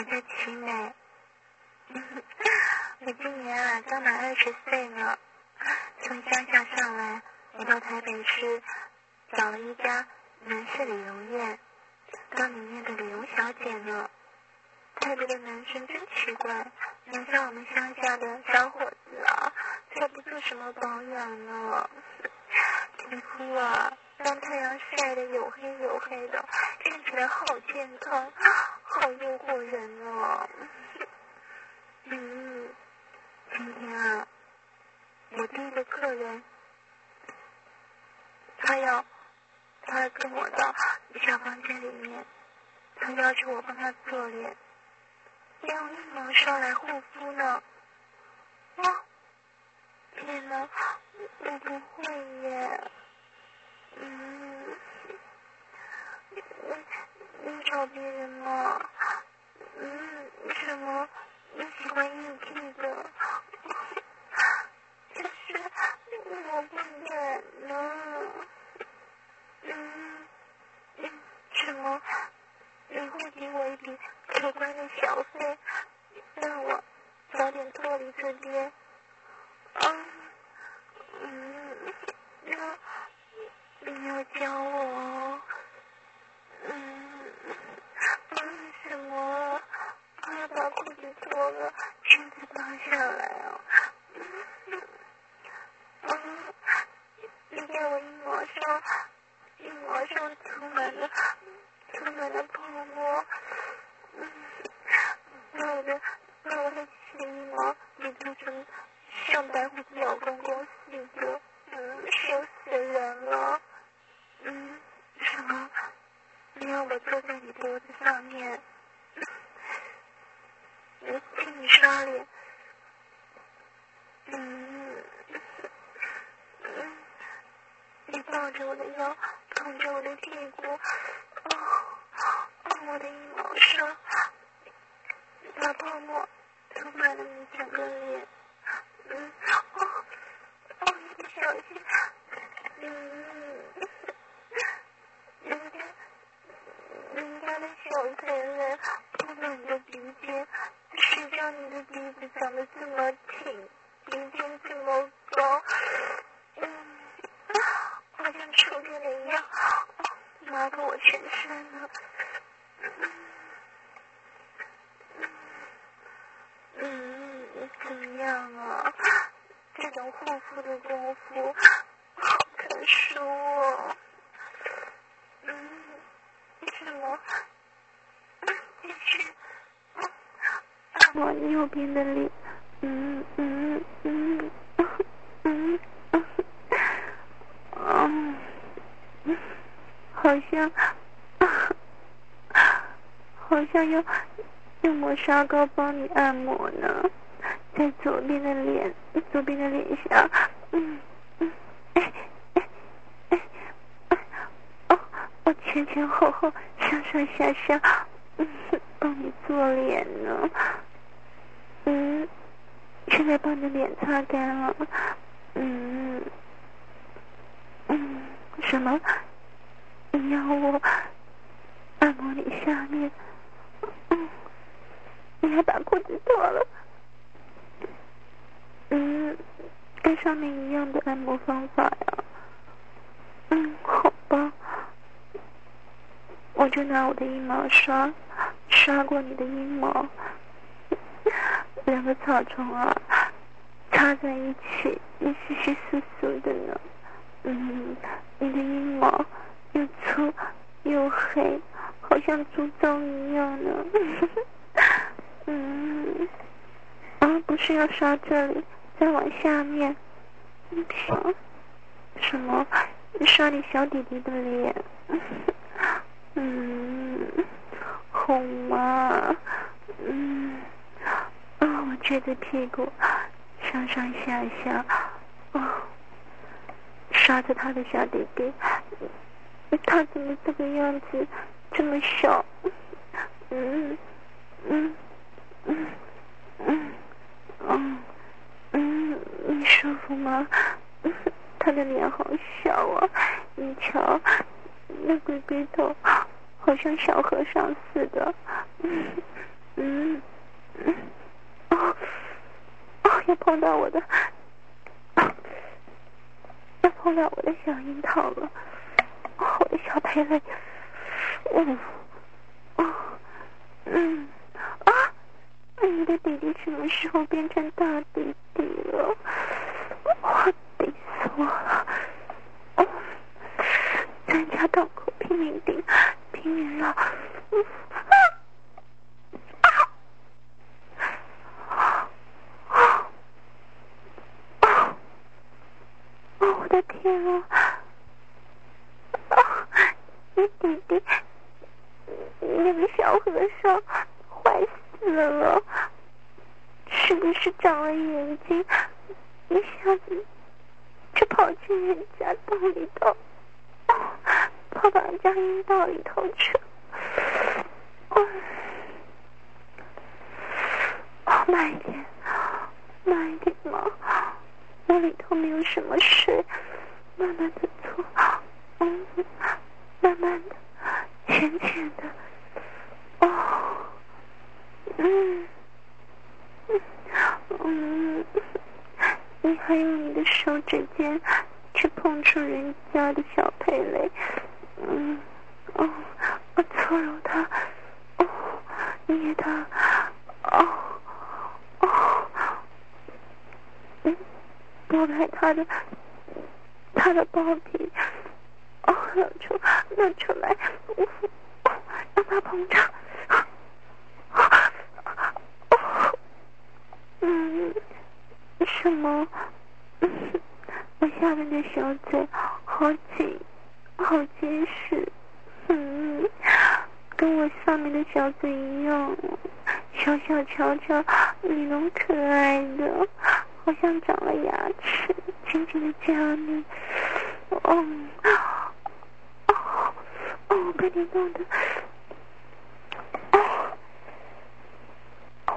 我叫齐美，我今年啊刚满二十岁呢，从乡下上来，我到台北市找了一家男士美容院，当里面的美容小姐呢。台北的男生真奇怪，哪像我们乡下的小伙子啊，才不做什么保养呢，皮肤啊让太阳晒得黝黑黝黑的，看起来好健康，好诱惑人哦。嗯，今天啊，我第一个客人，他要，他跟我到小房间里面，他要求我帮他做脸。用一毛刷来护肤呢？哇！天哪，我不会耶。嗯，你你找别人吗？嗯，什么？你喜欢硬气的？可是我不敢呢。嗯，什么？你会给我一笔可观的小费，让我早点脱离这边。嗯，嗯，那你要教我？嗯，嗯，什么？我要把裤子脱了，裙子扒下来啊？嗯，你给我一毛上，一毛上涂满了。涂满了泡沫，嗯，把我的把我的起毛也涂成像白胡子老公公似的，嗯，羞死人了，嗯，什么？你要我坐在你脖子上面，我替你刷脸，嗯，嗯，你抱着我的腰，捧着我的屁股。我的一毛刷，把泡沫涂满了你整个脸。嗯，哦，哦，你小心。嗯，人家，人家的小嘴人碰到你的鼻尖，谁叫你的鼻子长得这么挺，鼻尖这么高？嗯，好像触电了一样，麻过我全身了。嗯嗯，怎么样啊？这种护肤的功夫好特殊哦。嗯，什么？继续。按摩右边的脸。嗯嗯嗯嗯嗯嗯，好像。好像要用磨砂膏帮你按摩呢，在左边的脸，左边的脸上，嗯嗯，哎哎哎，哦，我前前后后，上上下下，嗯，帮你做脸呢，现在把你的脸擦干了，嗯嗯，什么？你要我按摩你下面？嗯，你还把裤子脱了？嗯，跟上面一样的按摩方法呀。嗯，好吧，我就拿我的阴毛刷刷过你的阴毛，两个草丛啊插在一起，你稀稀疏疏的呢。嗯，你的阴毛又粗又黑。好像猪鬃一样呢，嗯，啊，不是要刷这里，再往下面，什什么？刷你小弟弟的脸，嗯，好吗？嗯，啊，我撅着屁股上上下下，啊，刷着他的小弟弟，他怎么这个样子这么小？嗯嗯嗯嗯嗯嗯，你舒服吗？他的脸好小啊，你瞧，那鬼鬼头好像小和尚似的。嗯嗯嗯，又，碰到我的，又碰到我的小樱桃了，我的小蓓蕾，呜，啊嗯啊，你的弟弟什么时候变成大弟弟了？我顶死我了！哦，咱家洞口拼命顶，拼命绕，啊啊啊啊！哦，我天啊！你弟弟，那个小和尚坏死了，是不是长了眼睛？一下子就跑进人家洞里头，跑到人家阴道里头去了。哦，慢一点，慢一点嘛，那里头没有什么水，慢慢的搓，嗯，慢慢的，浅浅的，哦，嗯，嗯。你还用你的手指尖去碰触人家的小蓓蕾，嗯，哦，我搓揉它，哦，捏它，哦，哦，嗯，拨开它的，他的包皮，哦，露出，露出来，哦，让它膨胀，哦，嗯。什么？我下面的小嘴好紧，好结实，嗯，跟我上面的小嘴一样，小小巧巧，你那么可爱的，好像长了牙齿，紧紧的夹你，哦，哦，哦，被你弄的，哦，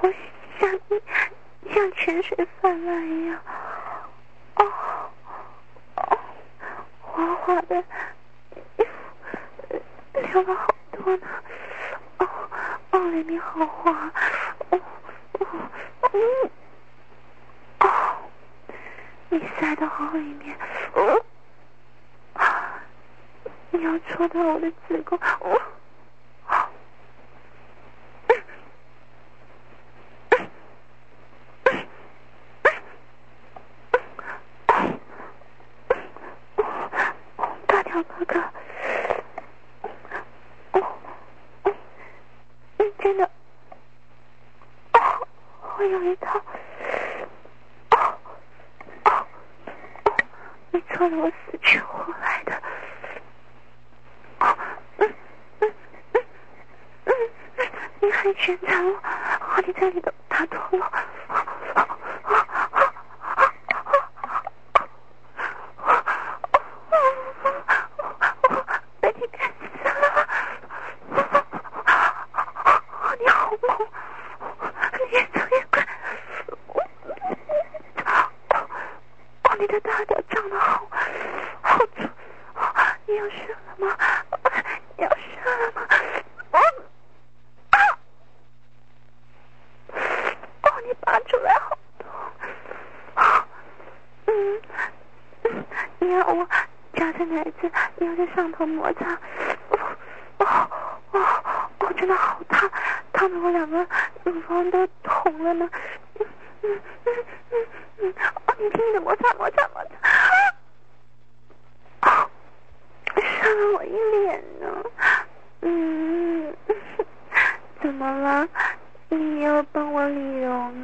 我想你。像泉水泛滥一样，哦哦，滑滑的，流了好多呢，哦哦，里面好滑，哦哦嗯，哦，你塞到好里面，哦，你要戳到我的子宫，我。我死去活来。太沉重了，我的这里都打通了。拉出来好，嗯，嗯，你让我夹着奶子，你在上头摩擦，哦，哦，哦，我真的好烫，烫的我两个乳房都红了呢，嗯嗯嗯嗯嗯，啊，你听你的摩擦摩擦摩擦，啊，伤了我一脸呢，嗯，怎么了？你要帮我理容？